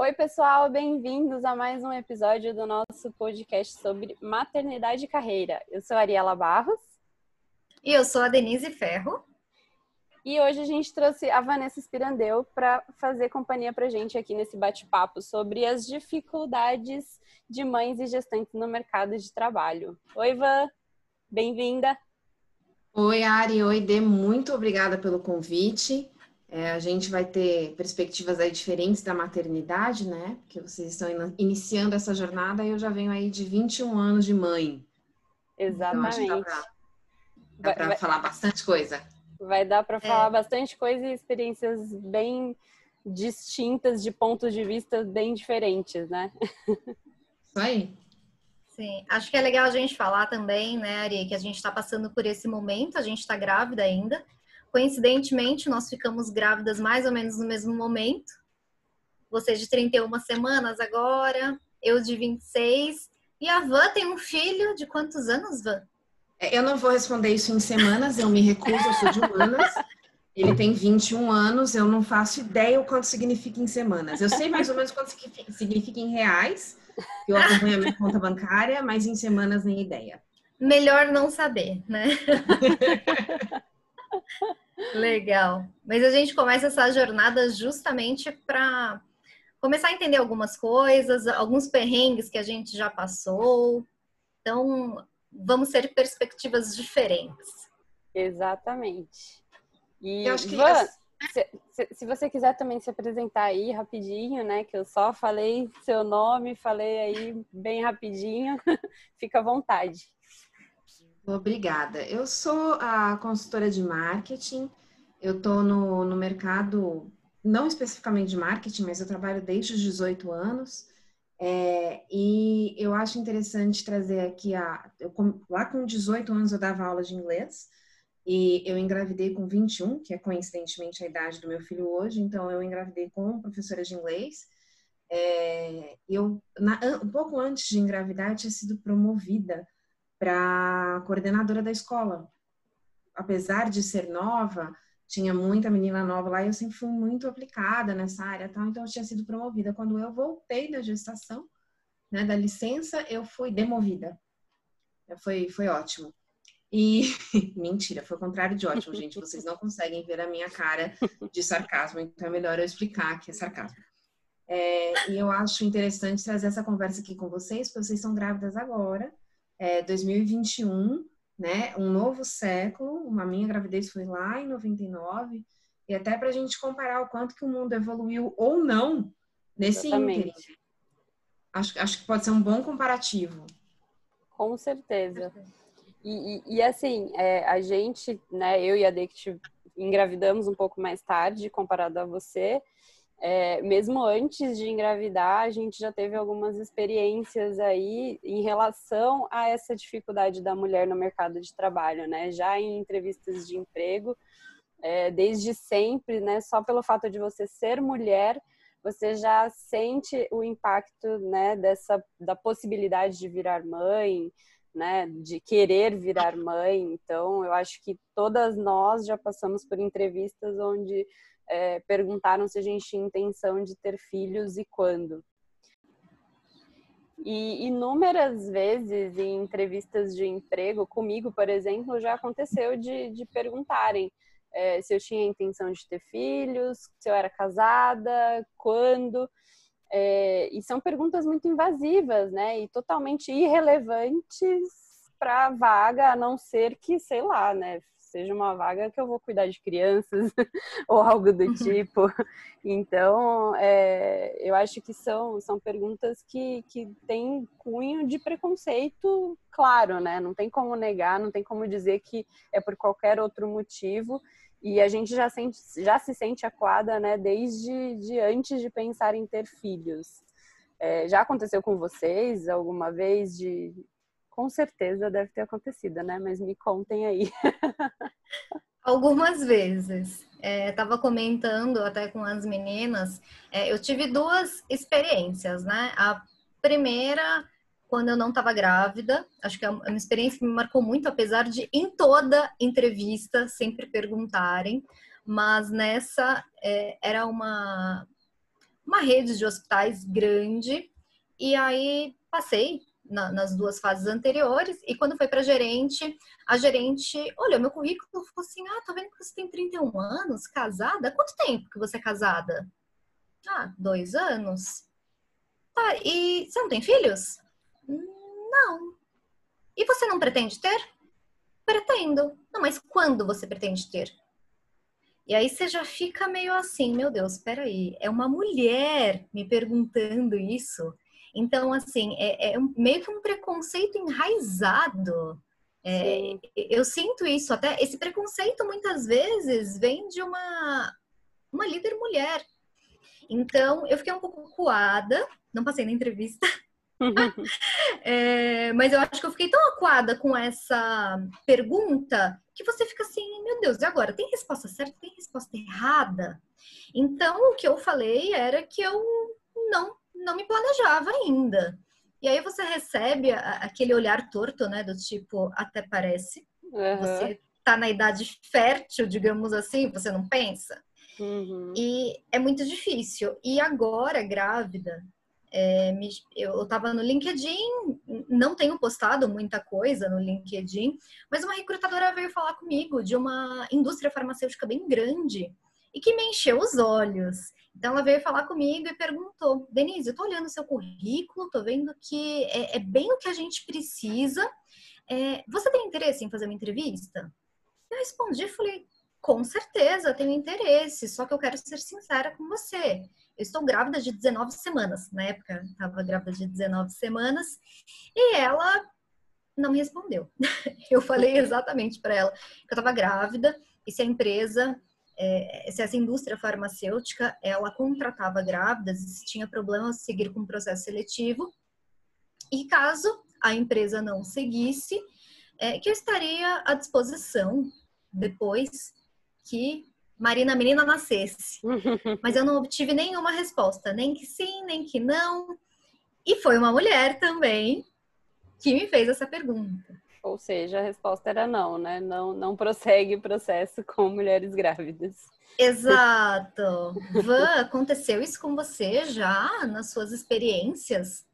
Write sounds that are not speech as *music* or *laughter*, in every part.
Oi, pessoal, bem-vindos a mais um episódio do nosso podcast sobre maternidade e carreira. Eu sou a Ariela Barros. E eu sou a Denise Ferro. E hoje a gente trouxe a Vanessa Spirandeu para fazer companhia para gente aqui nesse bate-papo sobre as dificuldades de mães e gestantes no mercado de trabalho. Oi, Van, bem-vinda. Oi, Ari. Oi, Dê. Muito obrigada pelo convite. É, a gente vai ter perspectivas aí diferentes da maternidade, né? Porque vocês estão iniciando essa jornada e eu já venho aí de 21 anos de mãe. Exatamente. Então, dá para falar bastante coisa. Vai dar para falar é. bastante coisa e experiências bem distintas, de pontos de vista bem diferentes, né? Isso aí. Sim, acho que é legal a gente falar também, né, Ari, que a gente está passando por esse momento, a gente está grávida ainda, Coincidentemente, nós ficamos grávidas mais ou menos no mesmo momento. Você de 31 semanas agora, eu de 26. E a Van tem um filho de quantos anos, Van? É, eu não vou responder isso em semanas, eu me recuso, eu sou de humanas. Ele tem 21 anos, eu não faço ideia o quanto significa em semanas. Eu sei mais ou menos quanto significa em reais, eu acompanho a minha conta bancária, mas em semanas nem ideia. Melhor não saber, né? *laughs* Legal. Mas a gente começa essa jornada justamente para começar a entender algumas coisas, alguns perrengues que a gente já passou. Então, vamos ter perspectivas diferentes. Exatamente. E eu acho que Van, se, se, se, você quiser também se apresentar aí rapidinho, né? Que eu só falei seu nome, falei aí bem rapidinho, *laughs* fica à vontade. Obrigada. Eu sou a consultora de marketing. Eu estou no, no mercado, não especificamente de marketing, mas eu trabalho desde os 18 anos. É, e eu acho interessante trazer aqui a. Eu, lá com 18 anos eu dava aula de inglês e eu engravidei com 21, que é coincidentemente a idade do meu filho hoje, então eu engravidei com professora de inglês. É, eu, na, um pouco antes de engravidar, eu tinha sido promovida para coordenadora da escola. Apesar de ser nova, tinha muita menina nova lá e eu sempre fui muito aplicada nessa área, tal, então eu tinha sido promovida. Quando eu voltei da gestação, né, da licença, eu fui demovida. Foi, foi ótimo. E *laughs* mentira, foi o contrário de ótimo, gente. Vocês não conseguem ver a minha cara de sarcasmo, então é melhor eu explicar que é sarcasmo. É, e eu acho interessante trazer essa conversa aqui com vocês, porque vocês são grávidas agora é, 2021, né? Um novo século. Uma minha gravidez foi lá em 99 e até para a gente comparar o quanto que o mundo evoluiu ou não nesse ínterim. Acho, acho que pode ser um bom comparativo. Com certeza. E, e, e assim, é, a gente, né, eu e a Dect engravidamos um pouco mais tarde comparado a você, é, mesmo antes de engravidar, a gente já teve algumas experiências aí em relação a essa dificuldade da mulher no mercado de trabalho, né? Já em entrevistas de emprego, é, desde sempre, né? Só pelo fato de você ser mulher, você já sente o impacto, né? Dessa da possibilidade de virar mãe, né? De querer virar mãe. Então, eu acho que todas nós já passamos por entrevistas onde é, perguntaram se a gente tinha intenção de ter filhos e quando. E inúmeras vezes em entrevistas de emprego, comigo, por exemplo, já aconteceu de, de perguntarem é, se eu tinha intenção de ter filhos, se eu era casada, quando. É, e são perguntas muito invasivas, né? E totalmente irrelevantes para a vaga, a não ser que, sei lá, né? Seja uma vaga que eu vou cuidar de crianças *laughs* ou algo do tipo. Então, é, eu acho que são, são perguntas que, que têm cunho de preconceito, claro, né? Não tem como negar, não tem como dizer que é por qualquer outro motivo. E a gente já, sente, já se sente acuada, né, desde de antes de pensar em ter filhos. É, já aconteceu com vocês alguma vez de com certeza deve ter acontecido, né? Mas me contem aí. *laughs* Algumas vezes. Estava é, comentando até com as meninas, é, eu tive duas experiências, né? A primeira, quando eu não estava grávida, acho que é uma experiência que me marcou muito, apesar de em toda entrevista sempre perguntarem, mas nessa é, era uma uma rede de hospitais grande. E aí passei na, nas duas fases anteriores. E quando foi para gerente, a gerente olhou meu currículo e falou assim: Ah, tô vendo que você tem 31 anos, casada. Quanto tempo que você é casada? Ah, dois anos. Tá, e você não tem filhos? Não. E você não pretende ter? Pretendo. Não, mas quando você pretende ter? E aí você já fica meio assim, meu Deus, peraí, é uma mulher me perguntando isso. Então, assim, é, é meio que um preconceito enraizado. É, eu sinto isso, até esse preconceito muitas vezes vem de uma, uma líder mulher. Então, eu fiquei um pouco coada, não passei na entrevista, *laughs* é, mas eu acho que eu fiquei tão acuada com essa pergunta que você fica assim, meu Deus, e agora? Tem resposta certa? Tem resposta errada? Então, o que eu falei era que eu não, não me planejava ainda. E aí você recebe aquele olhar torto, né? Do tipo, até parece. Uhum. Você tá na idade fértil, digamos assim, você não pensa. Uhum. E é muito difícil. E agora, grávida, é, me, eu estava no LinkedIn, não tenho postado muita coisa no LinkedIn, mas uma recrutadora veio falar comigo de uma indústria farmacêutica bem grande e que me encheu os olhos. Então ela veio falar comigo e perguntou: Denise, eu estou olhando seu currículo, estou vendo que é, é, bem o que a gente precisa. É, você tem interesse em fazer uma entrevista? Eu respondi, falei, com certeza, tenho interesse, só que eu quero ser sincera com você. Eu estou grávida de 19 semanas. Na época, estava grávida de 19 semanas. E ela não me respondeu. *laughs* Eu falei exatamente para ela que eu estava grávida e se a empresa, é, se essa indústria farmacêutica, ela contratava grávidas se tinha problemas seguir com o processo seletivo. E caso a empresa não seguisse, é, que eu estaria à disposição depois que Marina Menina nascesse. *laughs* Mas eu não obtive nenhuma resposta, nem que sim, nem que não. E foi uma mulher também que me fez essa pergunta. Ou seja, a resposta era não, né? Não, não prossegue o processo com mulheres grávidas. Exato. Van, aconteceu isso com você já nas suas experiências?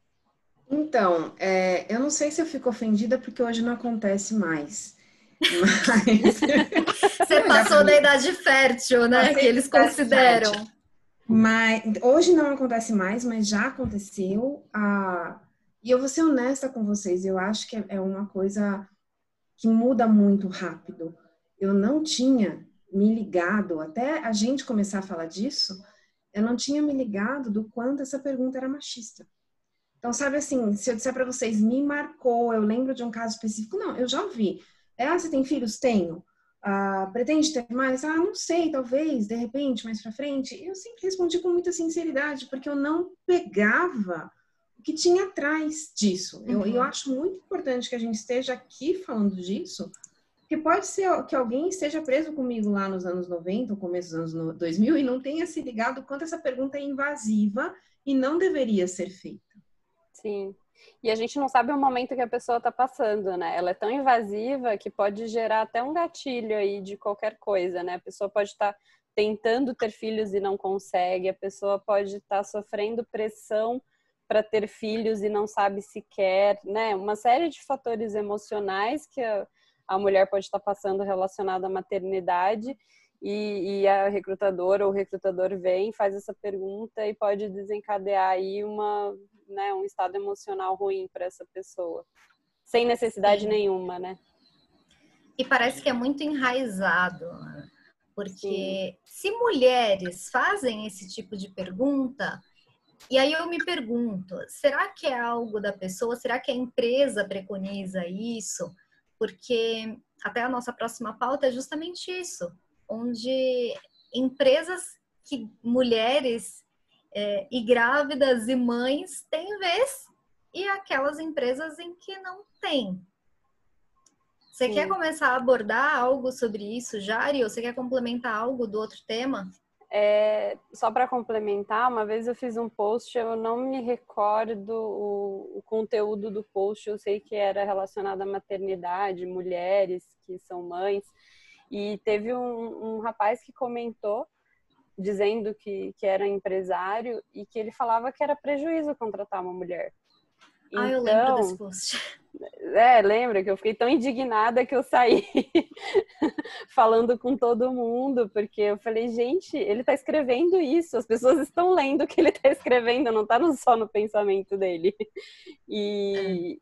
Então, é, eu não sei se eu fico ofendida porque hoje não acontece mais. Mas... *laughs* Você passou da idade fértil, né? que eles consideram. Mas hoje não acontece mais, mas já aconteceu. Ah, e eu vou ser honesta com vocês, eu acho que é uma coisa que muda muito rápido. Eu não tinha me ligado, até a gente começar a falar disso, eu não tinha me ligado do quanto essa pergunta era machista. Então, sabe assim, se eu disser para vocês, me marcou, eu lembro de um caso específico, não, eu já ouvi. É, ah, você tem filhos? Tenho. Ah, pretende ter mais? Ah, não sei, talvez, de repente, mais para frente. Eu sempre respondi com muita sinceridade, porque eu não pegava o que tinha atrás disso. Uhum. Eu, eu acho muito importante que a gente esteja aqui falando disso, porque pode ser que alguém esteja preso comigo lá nos anos 90, ou começo dos anos 2000, e não tenha se ligado quanto essa pergunta é invasiva e não deveria ser feita. Sim. E a gente não sabe o momento que a pessoa está passando, né? Ela é tão invasiva que pode gerar até um gatilho aí de qualquer coisa, né? A pessoa pode estar tá tentando ter filhos e não consegue, a pessoa pode estar tá sofrendo pressão para ter filhos e não sabe se quer, né? Uma série de fatores emocionais que a, a mulher pode estar passando relacionado à maternidade e, e, a recrutadora ou o recrutador vem, faz essa pergunta e pode desencadear aí uma, né, um estado emocional ruim para essa pessoa, sem necessidade Sim. nenhuma, né? E parece que é muito enraizado, porque Sim. se mulheres fazem esse tipo de pergunta, e aí eu me pergunto, será que é algo da pessoa? Será que a empresa preconiza isso? Porque até a nossa próxima pauta é justamente isso, onde empresas que mulheres é, e grávidas e mães têm vez e aquelas empresas em que não tem. Você Sim. quer começar a abordar algo sobre isso, Jari? Ou você quer complementar algo do outro tema? É, só para complementar, uma vez eu fiz um post, eu não me recordo o, o, conteúdo do post, eu sei que era relacionado à maternidade, mulheres que são mães, e teve um, um rapaz que comentou dizendo que, que era empresário e que ele falava que era prejuízo contratar uma mulher. Ah, eu lembro então, desse post. *laughs* É, lembra que eu fiquei tão indignada que eu saí *laughs* falando com todo mundo, porque eu falei, gente, ele está escrevendo isso, as pessoas estão lendo o que ele está escrevendo, não está só no pensamento dele. E,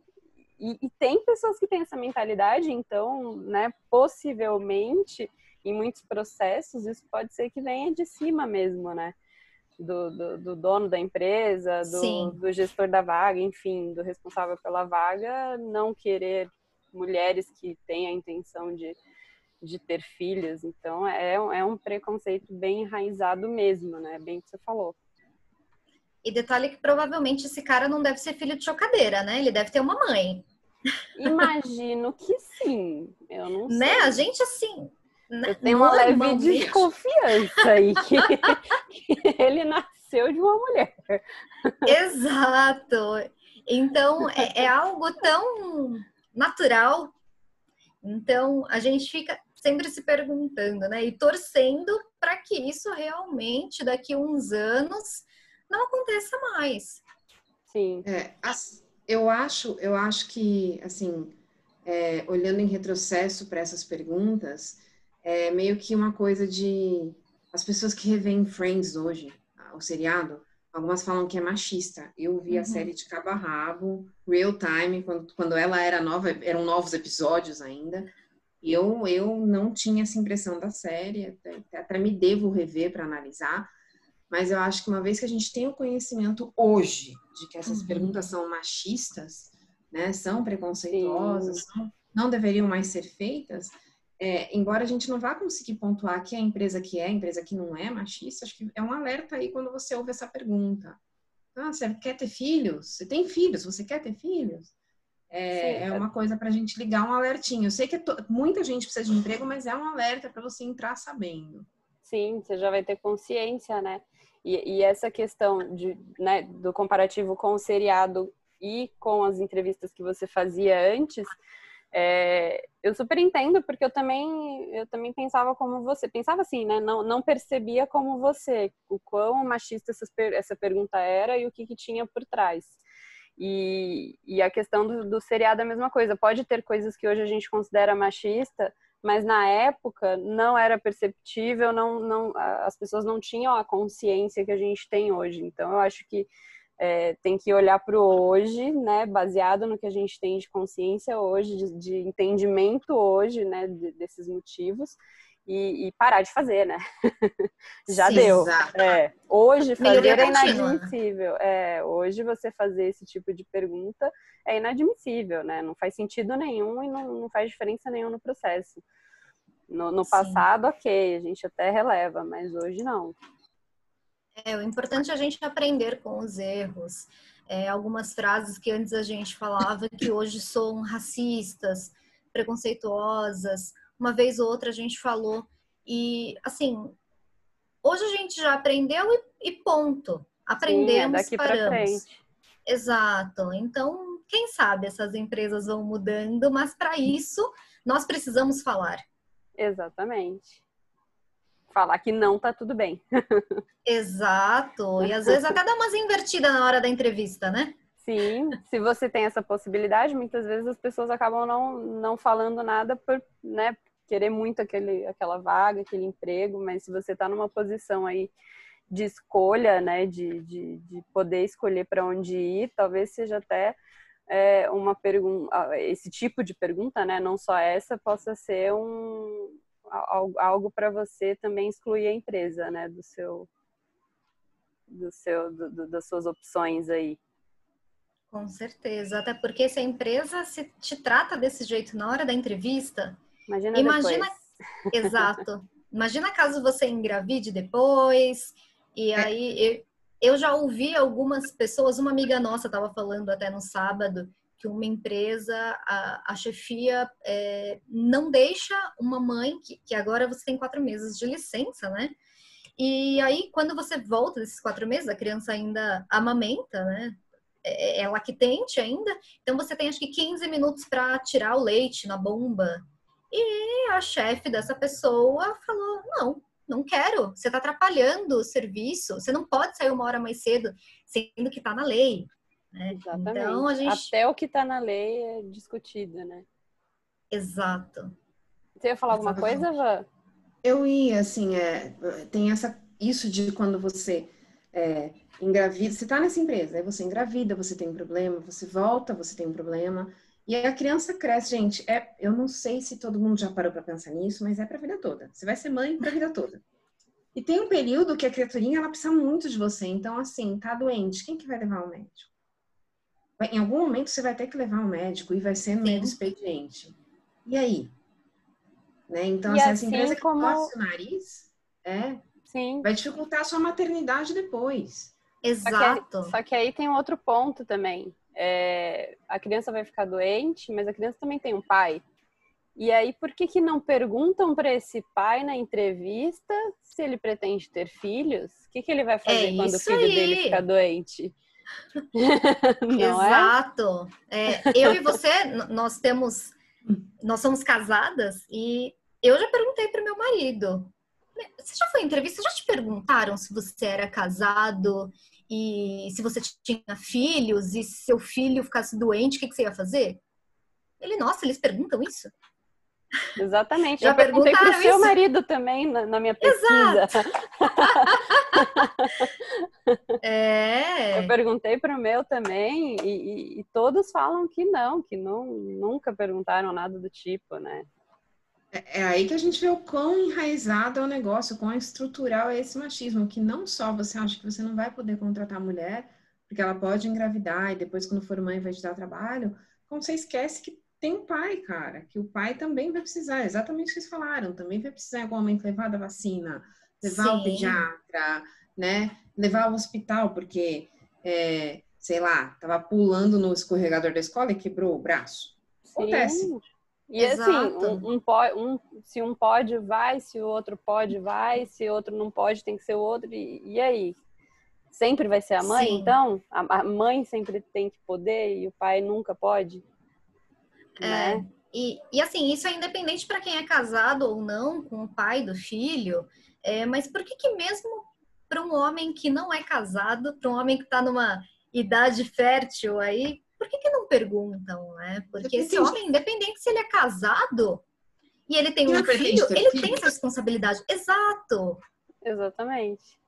e, e, tem pessoas que têm essa mentalidade, então, né, possivelmente, em muitos processos, isso pode ser que venha de cima mesmo, né? Do, do, do dono da empresa, do, do, gestor da vaga, enfim, do responsável pela vaga, não querer mulheres que têm a intenção de, de ter filhos. Então, é, é um preconceito bem enraizado mesmo, né? Bem que você falou. E detalhe que provavelmente esse cara não deve ser filho de chocadeira, né? Ele deve ter uma mãe. Imagino que sim. Eu não sei. Né? A gente, assim, eu tenho uma leve desconfiança aí *laughs* que, que ele nasceu de uma mulher. Exato. Então, é, é algo tão natural. Então, a gente fica sempre se perguntando, né? E torcendo para que isso realmente, daqui a uns anos, não aconteça mais. Sim. É, eu acho, eu acho que, assim, é, olhando em retrocesso para essas perguntas, é meio que uma coisa de as pessoas que revêem Friends hoje, o seriado, algumas falam que é machista. Eu vi uhum. a série de cabo a rabo, real time, quando, quando ela era nova, eram novos episódios ainda. E eu, eu não tinha essa impressão da série, até, até me devo rever para analisar. Mas eu acho que uma vez que a gente tem o conhecimento hoje de que essas uhum. perguntas são machistas, né, são preconceituosas, não, não deveriam mais ser feitas, é, embora a gente não vá conseguir pontuar que a empresa que é, a empresa que não é machista, acho que é um alerta aí quando você ouve essa pergunta. Ah, você quer ter filhos? Você tem filhos? Você quer ter filhos? É, Sim, é uma coisa para a gente ligar um alertinho. Eu sei que muita gente precisa de emprego, mas é um alerta para você entrar sabendo. Sim, você já vai ter consciência, né? E, e essa questão de, né, do comparativo com o seriado e com as entrevistas que você fazia antes, é, eu super entendo, porque eu também, eu também pensava como você. Pensava assim, né? Não, não percebia como você, o quão machista essa, essa pergunta era e o que, que tinha por trás. E, e a questão do, do seriado é a mesma coisa. Pode ter coisas que hoje a gente considera machista, mas na época não era perceptível, não, não, as pessoas não tinham a consciência que a gente tem hoje. Então, eu acho que é, tem que olhar para o hoje, né, baseado no que a gente tem de consciência hoje, de, de entendimento hoje, né, de, desses motivos. E, e, parar de fazer, né? *laughs* Já Sim, deu. É, hoje fazer é inadmissível. É, hoje você fazer esse tipo de pergunta é inadmissível, né? Não faz sentido nenhum e não, não faz diferença nenhuma no processo. No, no passado, ok, a gente até releva, mas hoje não. É, o importante é a gente aprender com os erros. É, algumas frases que antes a gente falava que hoje são racistas, preconceituosas, uma vez ou outra a gente falou. E, assim, hoje a gente já aprendeu e, e ponto. Aprendemos, Sim, é paramos. Exato. Então, quem sabe essas empresas vão mudando, mas para isso nós precisamos falar. Exatamente falar que não tá tudo bem. Exato. E às vezes até dá umas invertidas na hora da entrevista, né? Sim, se você tem essa possibilidade, muitas vezes as pessoas acabam não, não falando nada por, né, querer muito aquele, aquela vaga, aquele emprego, mas se você está numa posição aí de escolha, né, de, de, de poder escolher para onde ir, talvez seja até é, uma pergunta, esse tipo de pergunta, né, não só essa, possa ser um, algo para você também excluir a empresa, né, do seu, do seu, do, do, das suas opções aí. Com certeza, até porque se a empresa se te trata desse jeito na hora da entrevista, imagina, imagina *laughs* exato. Imagina caso você engravide depois e aí eu, eu já ouvi algumas pessoas, uma amiga nossa estava falando até no sábado que uma empresa, a, a chefia é, não deixa uma mãe, que, que agora você tem quatro meses de licença, né? E aí, quando você volta desses quatro meses, a criança ainda amamenta, né? É, é, é lactente ainda, então você tem acho que 15 minutos para tirar o leite na bomba. E a chefe dessa pessoa falou: não, não quero. Você está atrapalhando o serviço. Você não pode sair uma hora mais cedo, sendo que está na lei. Né? Exatamente. Então, a gente... Até o que está na lei é discutido, né? Exato. Você ia falar alguma coisa, Vã? Eu ia, assim, é, tem essa, isso de quando você é, engravida, você está nessa empresa, aí você engravida, você tem um problema, você volta, você tem um problema, e a criança cresce, gente. É, eu não sei se todo mundo já parou para pensar nisso, mas é para a vida toda. Você vai ser mãe para a vida toda. E tem um período que a criaturinha ela precisa muito de você. Então, assim, tá doente, quem que vai levar ao médico? Em algum momento você vai ter que levar ao médico e vai ser meio expediente. E aí? Né? Então, assim, essa empresa como... que coça o nariz é, Sim. vai dificultar a sua maternidade depois. Exato. Só que, só que aí tem um outro ponto também é, a criança vai ficar doente, mas a criança também tem um pai. E aí, por que, que não perguntam para esse pai na entrevista se ele pretende ter filhos? O que, que ele vai fazer é quando o filho aí. dele ficar doente? *laughs* É? Exato. É? É, eu e você, nós temos, nós somos casadas e eu já perguntei para meu marido. Você já foi em entrevista? Já te perguntaram se você era casado e se você tinha filhos e se seu filho ficasse doente, o que, que você ia fazer? Ele, nossa, eles perguntam isso? Exatamente. Já Eu perguntei para o seu marido também na, na minha pesquisa. *laughs* é. Eu perguntei para o meu também e, e, e, todos falam que não, que não, nunca perguntaram nada do tipo, né? É, é aí que a gente vê o quão enraizado é o negócio, o quão estrutural é esse machismo, que não só você acha que você não vai poder contratar a mulher, porque ela pode engravidar e depois, quando for mãe, vai te dar trabalho, como você esquece que tem um pai, cara, que o pai também vai precisar, exatamente o que vocês falaram, também vai precisar momento levar da vacina, levar Sim. ao pediatra, né? Levar ao hospital, porque, é, sei lá, tava pulando no escorregador da escola e quebrou o braço. Acontece. Sim. E assim, Exato. assim, um, um, um, se um pode, vai, se o outro pode, vai, se o outro não pode, tem que ser o outro. E, e aí? Sempre vai ser a mãe, Sim. então? A, a, mãe sempre tem que poder e o pai nunca pode? É. Né? E, e assim, isso é independente para quem é casado ou não com o pai do filho. É, mas por que, que mesmo para um homem que não é casado, para um homem que está numa idade fértil aí, por que, que não perguntam, né? Porque esse homem, independente se ele é casado e ele tem um filho, ele filho. tem essa responsabilidade. Exato. Exatamente.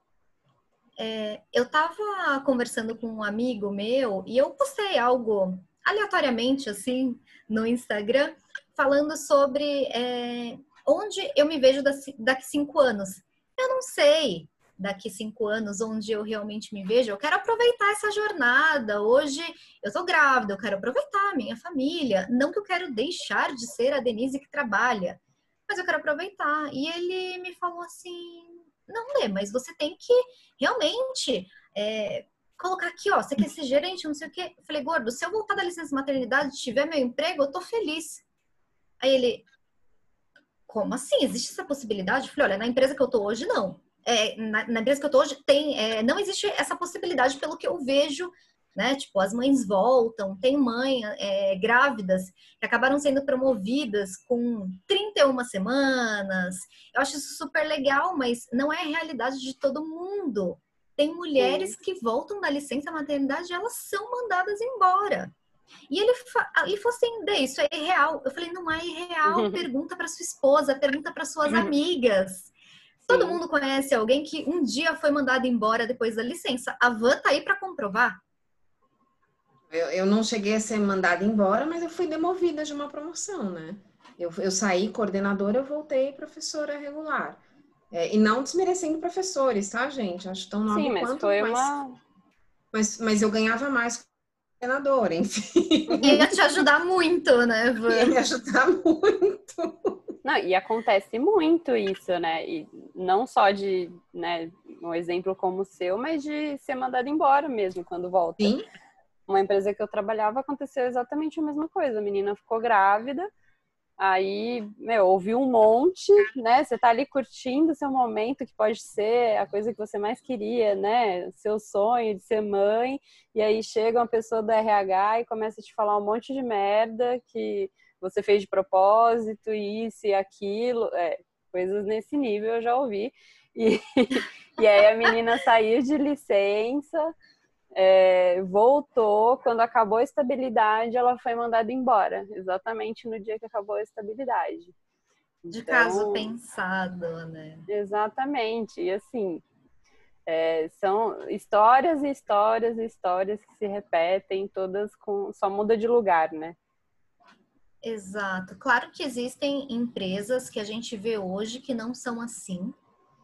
É, eu tava conversando com um amigo meu e eu postei algo aleatoriamente, assim, no Instagram, falando sobre é, onde eu me vejo daqui cinco anos. Eu não sei, daqui cinco anos, onde eu realmente me vejo, eu quero aproveitar essa jornada. Hoje eu tô grávida, eu quero aproveitar a minha família. Não que eu quero deixar de ser a Denise que trabalha, mas eu quero aproveitar. E ele me falou assim: não, Lê, mas você tem que realmente é, colocar aqui, ó, você quer ser gerente, não sei o quê. Eu falei, gordo, se eu voltar da licença maternidade e tiver meu emprego, eu tô feliz. Aí ele, como assim? Existe essa possibilidade? Eu falei, olha, na empresa que eu tô hoje, não é, na, na, empresa que eu tô hoje, tem, é, não existe essa possibilidade pelo que eu vejo, né? Tipo, as mães voltam, tem mãe é, grávidas que acabaram sendo promovidas com 31 semanas. Eu acho isso super legal, mas não é a realidade de todo mundo. Tem mulheres Sim. que voltam da licença maternidade e elas são mandadas embora. E ele, ele falou assim, isso é irreal. Eu falei, não é irreal. *laughs* Pergunta para sua esposa, pergunta para suas amigas. Todo mundo conhece alguém que um dia foi mandado embora depois da licença. A Van tá aí para comprovar. Eu, eu, não cheguei a ser mandada embora, mas eu fui demovida de uma promoção, né? Eu, eu saí coordenadora, eu voltei professora regular. É, e não desmerecendo professores, tá, gente? Acho tão nova Sim, mas quanto, foi mas, uma... mas, mas eu ganhava mais coordenadora, enfim. *laughs* Ia te ajudar muito, né, *laughs* Van? Ia me ajudar muito. Não, e acontece muito isso, né? E não só de, né, um exemplo como o seu, mas de ser mandado embora mesmo quando volta. Sim. Uma empresa que eu trabalhava aconteceu exatamente a mesma coisa. A menina ficou grávida, aí, meu, ouviu um monte, né? Você tá ali curtindo seu momento, que pode ser a coisa que você mais queria, né? Seu sonho de ser mãe, e aí chega uma pessoa do RH e começa a te falar um monte de merda que você fez de propósito, isso e aquilo. É, coisas nesse nível eu já ouvi. E, *laughs* e aí a menina saiu de licença, é, voltou, quando acabou a estabilidade, ela foi mandada embora, exatamente no dia que acabou a estabilidade. De então, caso pensado, né? Exatamente. E assim, é, são histórias e histórias e histórias que se repetem, todas com. só muda de lugar, né? Exato. Claro que existem empresas que a gente vê hoje que não são assim.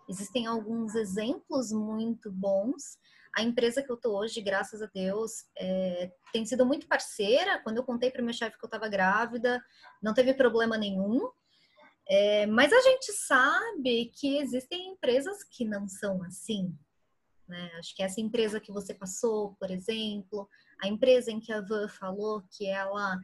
Existem alguns exemplos muito bons. A empresa que eu tô hoje, graças a Deus, é, tem sido muito parceira. Quando eu contei para meu chefe que eu estava grávida, não teve problema nenhum. É, mas a gente sabe que existem empresas que não são assim. Né? Acho que essa empresa que você passou, por exemplo, a empresa em que a Van falou que ela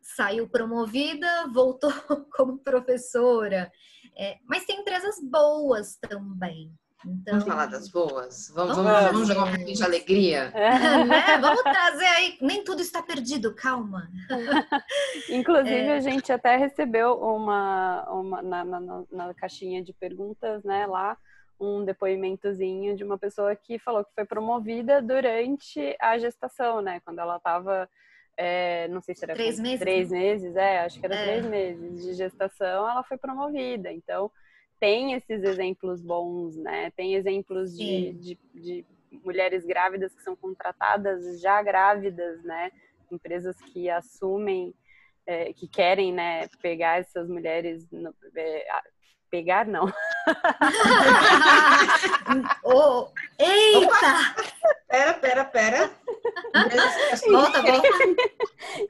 saiu promovida, *laughs* voltou como professora. É, mas tem empresas boas também. Então, vamos falar das boas? Vamos, vamos, vamos, vamos jogar um pouquinho de alegria? É, *laughs* né? Vamos trazer aí. Nem tudo está perdido, calma. *laughs* Inclusive, é. a gente até recebeu uma, uma na, na, na, caixinha de perguntas, né, lá, um depoimentozinho de uma pessoa que falou que foi promovida durante a gestação, né? Quando ela estava. É, não sei se era três meses. Três meses, é, acho que era é. três meses de gestação, ela foi promovida. Então, tem esses exemplos bons, né? Tem exemplos de, de, de, mulheres grávidas que são contratadas já grávidas, né? Empresas que assumem, é, que querem, né, pegar essas mulheres, no, é, pegar não. *laughs* *laughs* oh, eita! *laughs* Pera, pera, pera. *laughs* Volta, volta.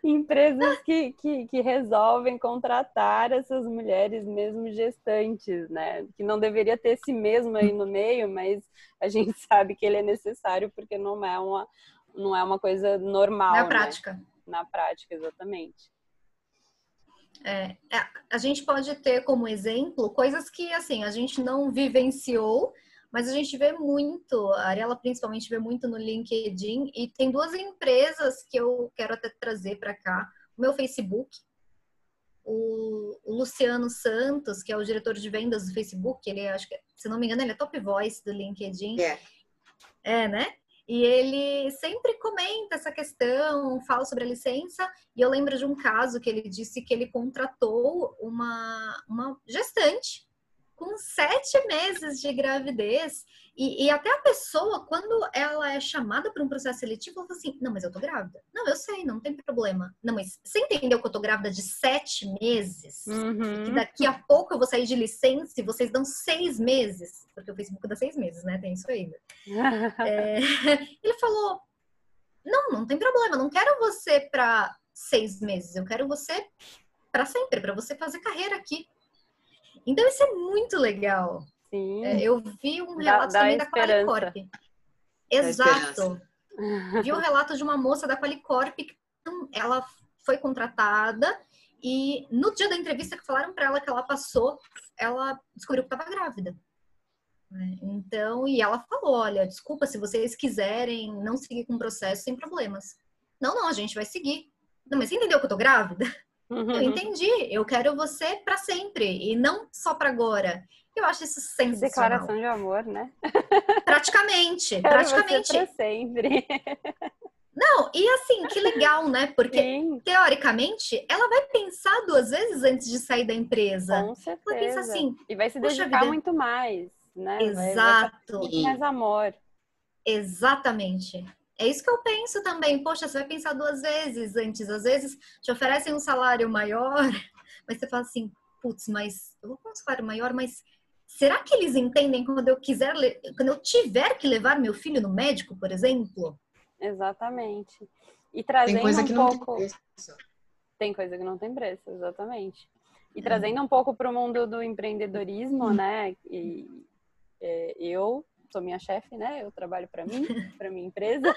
Empresas que, que, que, resolvem contratar essas mulheres mesmo gestantes, né? Que não deveria ter esse mesmo aí no meio, mas a gente *laughs* sabe que ele é necessário porque não é uma, não é uma coisa normal. Na né? prática. Na prática, exatamente. É, é, a gente pode ter como exemplo coisas que assim a gente não vivenciou, mas a gente vê muito, a Ariela principalmente vê muito no LinkedIn, e tem duas empresas que eu quero até trazer para cá. O meu Facebook, o, o, Luciano Santos, que é o diretor de vendas do Facebook, ele acho que, se não me engano, ele é top voice do LinkedIn. É. É, né? E ele sempre comenta essa questão, fala sobre a licença. E eu lembro de um caso que ele disse que ele contratou uma, uma gestante com sete meses de gravidez. E, e, até a pessoa, quando ela é chamada para um processo seletivo, ela fala assim: Não, mas eu tô grávida. Não, eu sei, não tem problema. Não, mas você entendeu que eu tô grávida de sete meses? Uhum. Que daqui a pouco eu vou sair de licença e vocês dão seis meses. Porque o Facebook dá seis meses, né? Tem isso ainda. *laughs* é, *laughs* ele falou: Não, não tem problema. Não quero você para seis meses. Eu quero você para sempre, para você fazer carreira aqui. Então isso é muito legal. Sim. É, eu vi um relato da, também da da Qualicorp. Exato. vi um relato de uma moça da Qualicorp que ela foi contratada e no dia da entrevista que falaram para ela que ela passou, ela descobriu que estava grávida. É, então, e ela falou: olha, desculpa, se vocês quiserem não seguir com o processo, sem problemas. Não, não, a gente vai seguir. Não, mas você entendeu que eu tô grávida? Uhum. Eu entendi. Eu quero você para sempre e não só para agora. Eu acho isso sensacional. Declaração de amor, né? Praticamente, *laughs* quero praticamente. Você pra sempre. *laughs* Não, e assim, que legal, né? Porque, Sim. teoricamente, ela vai pensar duas vezes antes de sair da empresa. Com certeza. Ela pensa assim. E vai se dedicar muito mais, né? Exato. Vai, vai mais amor. Exatamente. É isso que eu penso também. Poxa, você vai pensar duas vezes antes. Às vezes te oferecem um salário maior, *laughs* mas você fala assim, putz, mas eu vou com um salário maior, mas será que eles entendem quando eu quiser, quando eu tiver que levar meu filho no médico, por exemplo? Exatamente. E trazendo tem coisa um que não pouco... tem preço. Tem coisa que não tem preço, exatamente. E é. trazendo um pouco para o mundo do empreendedorismo, né? E, é, eu sou minha chefe, né? Eu trabalho para mim, *laughs* para minha empresa.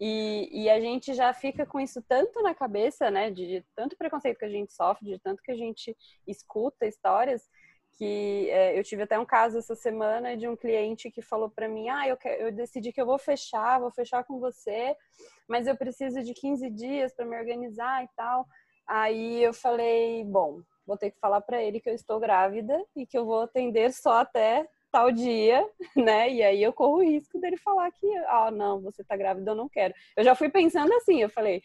E, e, a gente já fica com isso tanto na cabeça, né? De, de, tanto preconceito que a gente sofre, de tanto que a gente escuta histórias, que é, eu tive até um caso essa semana de um cliente que falou para mim: Ah, eu, eu decidi que eu vou fechar, vou fechar com você, mas eu preciso de 15 dias para me organizar e tal. Aí eu falei: Bom, vou ter que falar para ele que eu estou grávida e que eu vou atender só até tal dia, *laughs* né? E aí eu corro o risco dele falar que, ah, não, você tá grávida, eu não quero. Eu já fui pensando assim, eu falei,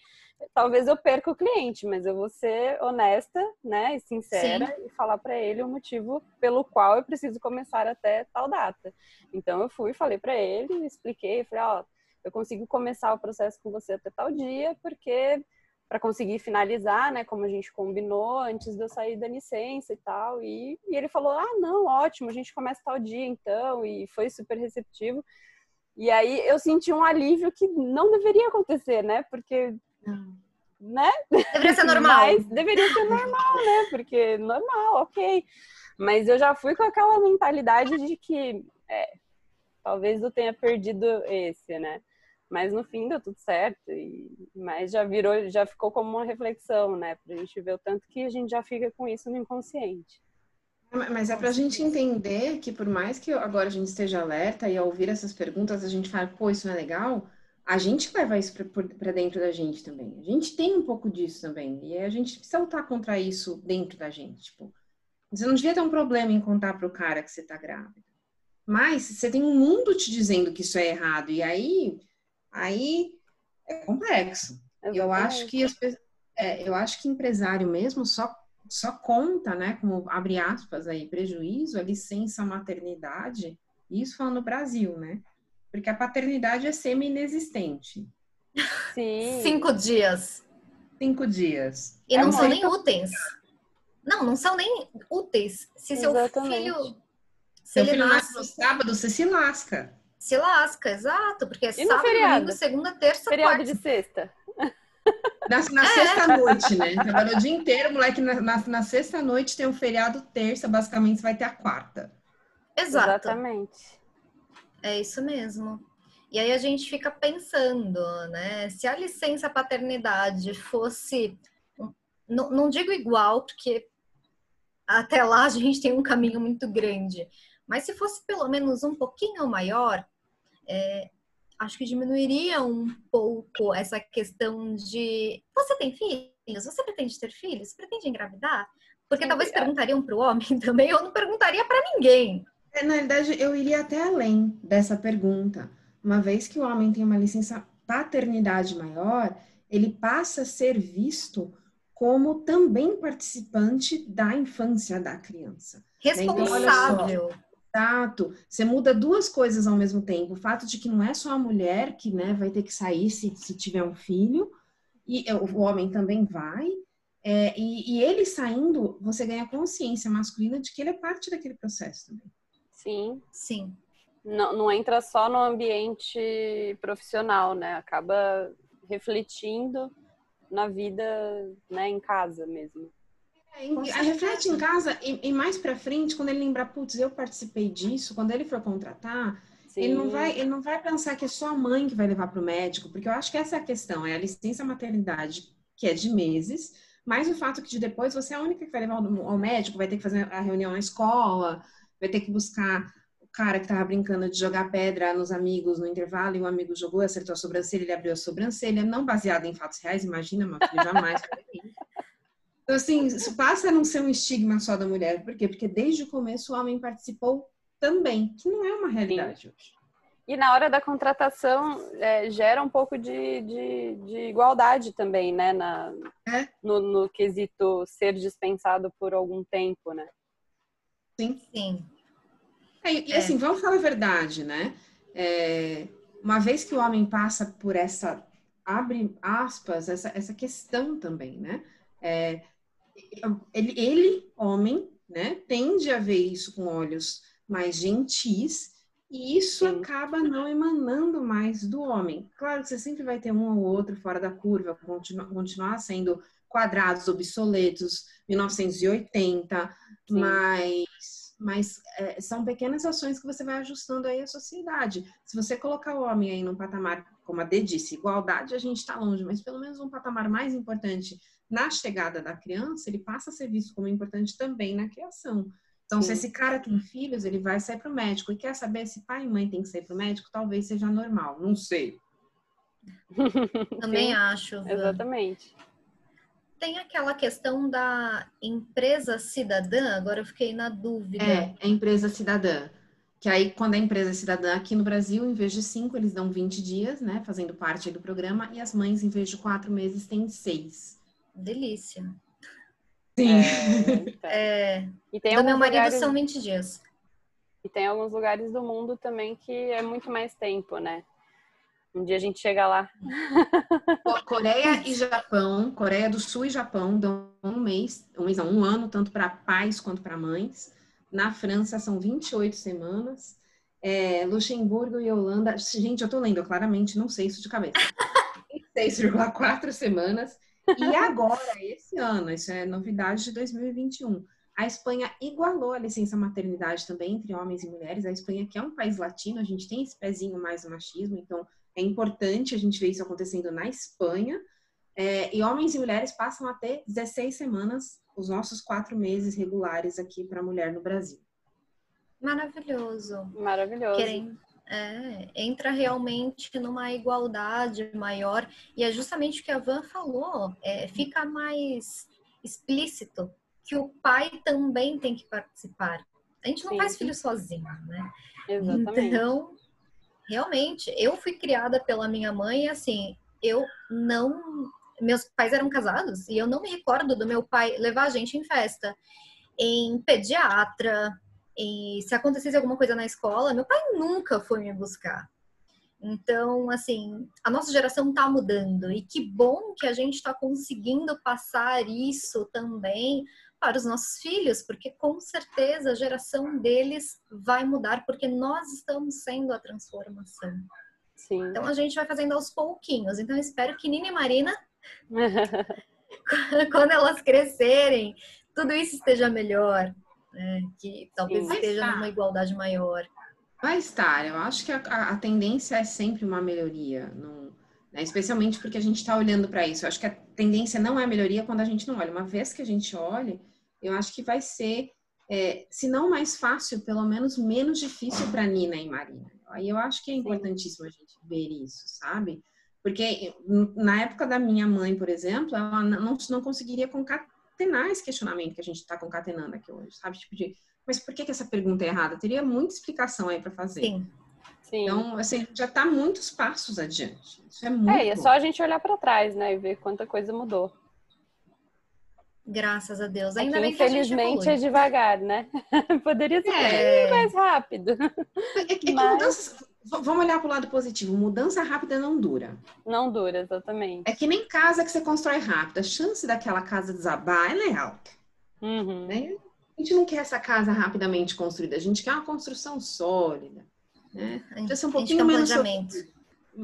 talvez eu perca o cliente, mas eu vou ser honesta, né, e sincera Sim. e falar para ele o motivo pelo qual eu preciso começar até tal data. Então eu fui, falei para ele, expliquei, falei, ó, oh, eu consigo começar o processo com você até tal dia, porque para conseguir finalizar, né, como a gente combinou antes de eu sair da licença e tal. E, e ele falou: "Ah, não, ótimo, a gente começa tal dia então", e foi super receptivo. E aí eu senti um alívio que não deveria acontecer, né? Porque né? Deveria ser *laughs* normal. Mas deveria ser normal, né? Porque normal, ok. Mas eu já fui com aquela mentalidade de que é, talvez eu tenha perdido esse, né? Mas no fim deu tudo certo. E, mas já virou, já ficou como uma reflexão, né? Pra gente ver o tanto que a gente já fica com isso no inconsciente. Mas é para a gente entender que por mais que agora a gente esteja alerta e ao ouvir essas perguntas a gente fala, pô, isso não é legal, a gente leva isso para dentro da gente também. A gente tem um pouco disso também. E a gente precisa lutar contra isso dentro da gente. Tipo, você não devia ter um problema em contar para o cara que você está grávida. Mas você tem um mundo te dizendo que isso é errado. E aí Aí é complexo. Eu acho que as, é, eu acho que empresário mesmo só só conta, né, como abre aspas aí, prejuízo, a licença maternidade, isso falando no Brasil, né? Porque a paternidade é semi-inexistente. Sim. Cinco dias. Cinco dias. E é não são nem úteis. Não, não são nem úteis. Se Exatamente. seu filho. Se seu filho nasce no sábado, você se lasca se lasca, exato, porque é e sábado, domingo, segunda, terça, feriado quarta. de sexta. Na, na é. sexta-noite, né? Trabalhou o dia inteiro, moleque, na, na, na sexta-noite tem um feriado terça, basicamente você vai ter a quarta. Exato. Exatamente. É isso mesmo. E aí a gente fica pensando, né? Se a licença paternidade fosse, não, não digo igual, porque até lá a gente tem um caminho muito grande, mas se fosse pelo menos um pouquinho maior, é, acho que diminuiria um pouco essa questão de você tem filhos? Você pretende ter filhos? Você pretende engravidar? Porque Sim, talvez perguntariam para o homem *laughs* também, eu não perguntaria para ninguém. É, na verdade, eu iria até além dessa pergunta. Uma vez que o homem tem uma licença paternidade maior, ele passa a ser visto como também participante da infância da criança. Responsável. Então, Exato. Você muda duas coisas ao mesmo tempo. O fato de que não é só a mulher que né, vai ter que sair se, se tiver um filho, e o homem também vai. É, e, e, ele saindo, você ganha consciência masculina de que ele é parte daquele processo também. Sim. Sim. Não, não entra só no ambiente profissional, né? Acaba refletindo na vida, né, em casa mesmo. É, reflete em casa e, e mais para frente, quando ele lembrar, putz, eu participei disso, quando ele for contratar, ele não, vai, ele não vai pensar que é só a mãe que vai levar para o médico, porque eu acho que essa é a questão, é a licença maternidade, que é de meses, mas o fato que de depois você é a única que vai levar ao médico, vai ter que fazer a reunião na escola, vai ter que buscar o cara que tava brincando de jogar pedra nos amigos no intervalo e o amigo jogou, acertou a sobrancelha, ele abriu a sobrancelha, não baseado em fatos reais, imagina, filho, jamais. Então, assim, isso passa a não ser um estigma só da mulher. Por quê? Porque desde o começo o homem participou também, que não é uma realidade Sim. hoje. E na hora da contratação é, gera um pouco de, de, de, igualdade também, né? Na, é? no, no, quesito ser dispensado por algum tempo, né? Sim. Sim. É, e, é. assim, vamos falar a verdade, né? É, uma vez que o homem passa por essa, abre aspas, essa, essa questão também, né? Ele, ele, homem, né, tende a ver isso com olhos mais gentis e isso Sim. acaba não emanando mais do homem. Claro que você sempre vai ter um ou outro fora da curva, continu, continuar sendo quadrados obsoletos, 1980, Sim. mas, mas é, são pequenas ações que você vai ajustando aí a sociedade. Se você colocar o homem aí num patamar, como a D disse, igualdade a gente está longe, mas pelo menos um patamar mais importante na chegada da criança, ele passa a ser visto como importante também na criação. Então, Sim. se esse cara tem filhos, ele vai sair para o médico e quer saber se pai e mãe tem que sair para o médico, talvez seja normal, não sei. *laughs* Também Sim, acho. Exatamente. tem aquela questão da empresa cidadã, agora eu fiquei na dúvida. É, é empresa cidadã. Que aí, quando a empresa é cidadã aqui no Brasil, em vez de cinco, eles dão 20 dias, né? Fazendo parte do programa, e as mães, em vez de quatro meses, têm seis. Delícia. Sim. É, *laughs* é, e tem do meu marido lugares... são 20 dias. E tem alguns lugares do mundo também que é muito mais tempo, né? Um dia a gente chega lá. *laughs* Coreia e Japão, Coreia do Sul e Japão dão um mês, um mês não, um ano, tanto para pais quanto para mães. Na França são 28 semanas. É, Luxemburgo e Holanda, gente, eu tô lendo, eu claramente não sei isso de cabeça. *laughs* 6,4 semanas. E agora, esse ano, isso é novidade de 2021. A Espanha igualou a licença maternidade também entre homens e mulheres. A Espanha, que é um país latino, a gente tem esse pezinho mais do machismo, então é importante a gente ver isso acontecendo na Espanha. É, e homens e mulheres passam a ter 16 semanas, os nossos quatro meses regulares aqui para a mulher no Brasil. Maravilhoso. Maravilhoso. Querem, é, entra realmente numa igualdade maior. E é justamente o que a Van falou: é, fica mais explícito que o pai também tem que participar. A gente não Sim. faz filho sozinho, né? Exatamente. Então, realmente, eu fui criada pela minha mãe e assim, eu não. Meus pais eram casados e eu não me recordo do meu pai levar a gente em festa, em pediatra, e se acontecesse alguma coisa na escola, meu pai nunca foi me buscar. Então, assim, a nossa geração está mudando e que bom que a gente está conseguindo passar isso também para os nossos filhos, porque com certeza a geração deles vai mudar, porque nós estamos sendo a transformação. Sim. Então a gente vai fazendo aos pouquinhos. Então eu espero que Nina e Marina, *laughs* *laughs* quando elas crescerem, tudo isso esteja melhor, né? que talvez Sim. esteja numa igualdade maior. Vai estar. Eu acho que a, a tendência é sempre uma melhoria. Não, né? Especialmente porque a gente está olhando para isso. Eu acho que a tendência não é a melhoria quando a gente não olha. Uma vez que a gente olhe, eu acho que vai ser, é, se não mais fácil, pelo menos menos difícil para Nina e Marina. Aí eu acho que é importantíssimo a gente ver isso, sabe? Porque na época da minha mãe, por exemplo, ela não, não conseguiria concatenar esse questionamento que a gente está concatenando aqui hoje, sabe? Tipo de, mas por que, que essa pergunta é errada? Teria muita explicação aí para fazer. Sim. Sim. Então, assim, já está muitos passos adiante. Isso é muito. É, e é só a gente olhar para trás, né, e ver quanta coisa mudou. Graças a Deus. Ainda bem que infelizmente é devagar, né? *laughs* Poderia ser é... mais rápido. É que, é Mas... mudança, vamos olhar para o lado positivo. Mudança rápida não dura. Não dura, exatamente. É que nem casa que você constrói rápido. A chance daquela casa desabar ela é alta. Uhum. Né? A gente não quer essa casa rapidamente construída. A gente quer uma construção sólida. Né? Precisa ser um pouquinho menos. Planejamento.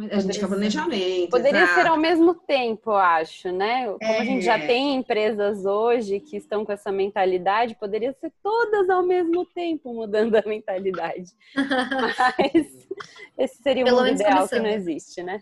A gente quer planejamento. Poderia exato. ser ao mesmo tempo, eu acho, né? Como é. a gente já é. tem empresas hoje que estão com essa mentalidade, poderia ser todas ao mesmo tempo mudando a mentalidade. *laughs* Mas esse seria o mundo ideal começando. que não existe, né?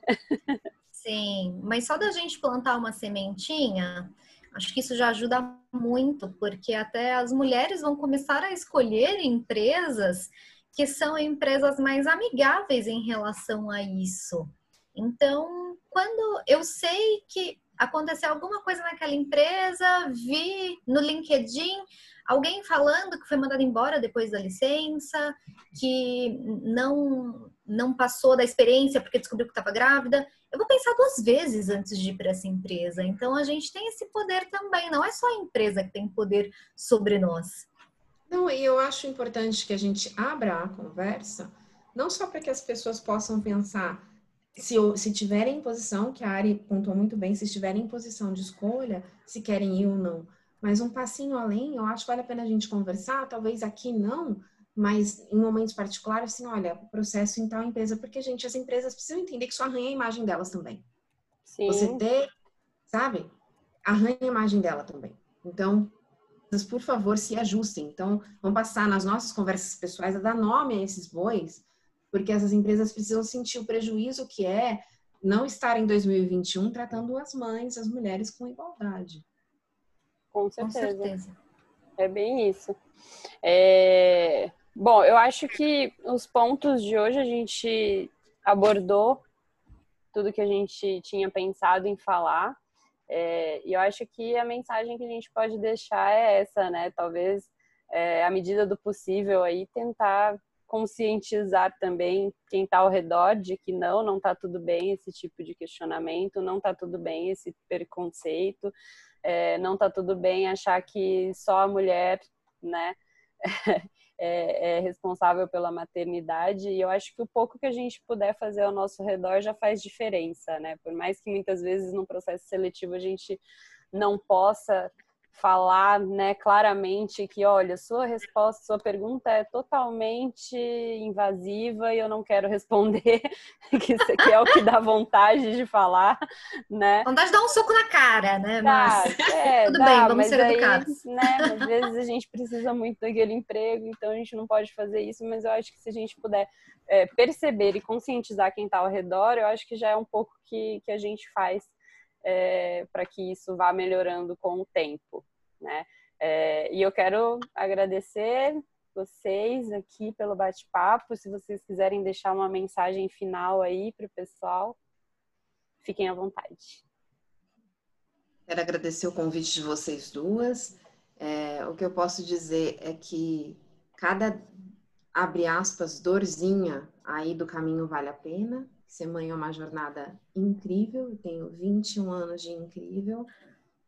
Sim, mas só da gente plantar uma sementinha, acho que isso já ajuda muito, porque até as mulheres vão começar a escolher empresas que são empresas mais amigáveis em relação a isso. Então, quando eu sei que aconteceu alguma coisa naquela empresa, vi no LinkedIn alguém falando que foi mandado embora depois da licença, que não não passou da experiência porque descobriu que estava grávida, eu vou pensar duas vezes antes de ir para essa empresa. Então a gente tem esse poder também, não é só a empresa que tem poder sobre nós. Não, e eu acho importante que a gente abra a conversa, não só para que as pessoas possam pensar, se, se tiverem em posição, que a Ari pontuou muito bem, se estiverem em posição de escolha, se querem ir ou não. Mas um passinho além, eu acho que vale a pena a gente conversar, talvez aqui não, mas em momentos particulares, assim, olha, o processo em tal empresa, porque, gente, as empresas precisam entender que isso arranha a imagem delas também. Sim. Você ter, sabe, arranha a imagem dela também. Então, por favor, se ajustem. Então, vamos passar nas nossas conversas pessoais a dar nome a esses bois, porque essas empresas precisam sentir o prejuízo que é não estar em 2021 tratando as mães, as mulheres com igualdade. Com certeza. Com certeza. É bem isso. É... Bom, eu acho que os pontos de hoje a gente abordou tudo que a gente tinha pensado em falar. É, e eu acho que a mensagem que a gente pode deixar é essa, né? Talvez, é, à medida do possível, aí tentar conscientizar também quem está ao redor de que não, não está tudo bem esse tipo de questionamento, não está tudo bem esse preconceito, é, não está tudo bem achar que só a mulher, né, *laughs* é, é, responsável pela maternidade. E eu acho que o pouco que a gente puder fazer ao nosso redor já faz diferença, né? Por mais que muitas vezes no processo seletivo a gente não possa falar né, claramente que, olha, sua resposta, sua pergunta é totalmente invasiva e eu não quero responder, *laughs* que, que é o que dá vontade de falar, né? Vontade de dar um soco na cara, né? Mas é, *laughs* tudo dá, bem, vamos ser aí, educados. Né, às vezes a gente precisa muito daquele emprego, então a gente não pode fazer isso, mas eu acho que se a gente puder é, perceber e conscientizar quem está ao redor, eu acho que já é um pouco que, que a gente faz é, para que isso vá melhorando com o tempo, né? É, e eu quero agradecer vocês aqui pelo bate-papo. Se vocês quiserem deixar uma mensagem final aí para o pessoal, fiquem à vontade. Quero agradecer o convite de vocês duas. É, o que eu posso dizer é que cada, abre aspas, dorzinha aí do caminho vale a pena Ser mãe é uma jornada incrível, eu tenho 21 anos de incrível.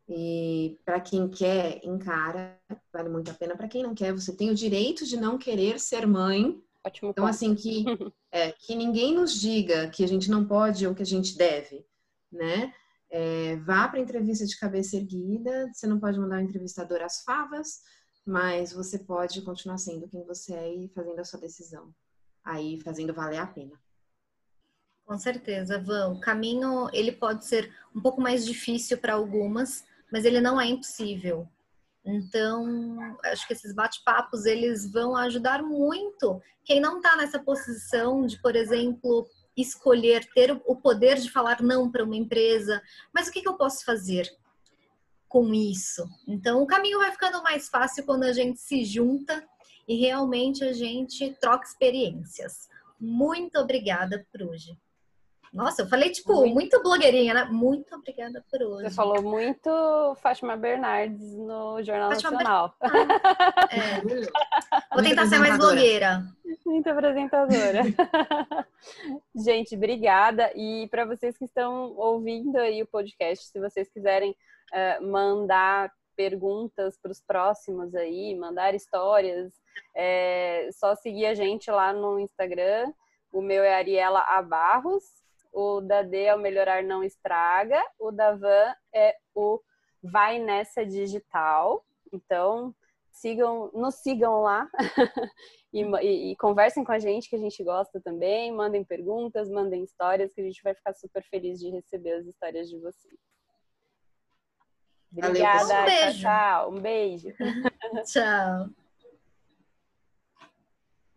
E para quem quer, encara, vale muito a pena. Para quem não quer, você tem o direito de não querer ser mãe. Ótimo então, ponto. assim, que, *laughs* é, que ninguém nos diga que a gente não pode ou que a gente deve, né? É, vá para entrevista de cabeça erguida. Você não pode mandar o entrevistador às favas, mas você pode continuar sendo quem você é e fazendo a sua decisão. Aí, fazendo valer a pena. Com certeza, Van. O caminho ele pode ser um pouco mais difícil para algumas, mas ele não é impossível. Então, acho que esses bate-papos eles vão ajudar muito quem não está nessa posição de, por exemplo, escolher ter o poder de falar não para uma empresa. Mas o que, que eu posso fazer com isso? Então, o caminho vai ficando mais fácil quando a gente se junta e realmente a gente troca experiências. Muito obrigada por hoje. Nossa, eu falei, tipo, muito, muito blogueirinha, né? Muito obrigada por hoje. Você falou muito Fátima Bernardes no Jornal Fátima Nacional. Ber... Ah, é. Vou tentar ser mais blogueira. Muito apresentadora. *laughs* Gente, obrigada. E para vocês que estão ouvindo aí o podcast, se vocês quiserem uh, mandar perguntas para os próximos aí, mandar histórias, é só seguir a gente lá no Instagram. O meu é Ariela Abarros o da D é o Melhorar Não Estraga. O da Van é o Vai Nessa Digital. Então, sigam, nos sigam lá *laughs* e, e, e, conversem com a gente, que a gente gosta também. Mandem perguntas, mandem histórias, que a gente vai ficar super feliz de receber as histórias de vocês. Obrigada. Um beijo. Tchau, tchau. Um beijo. tchau. *laughs*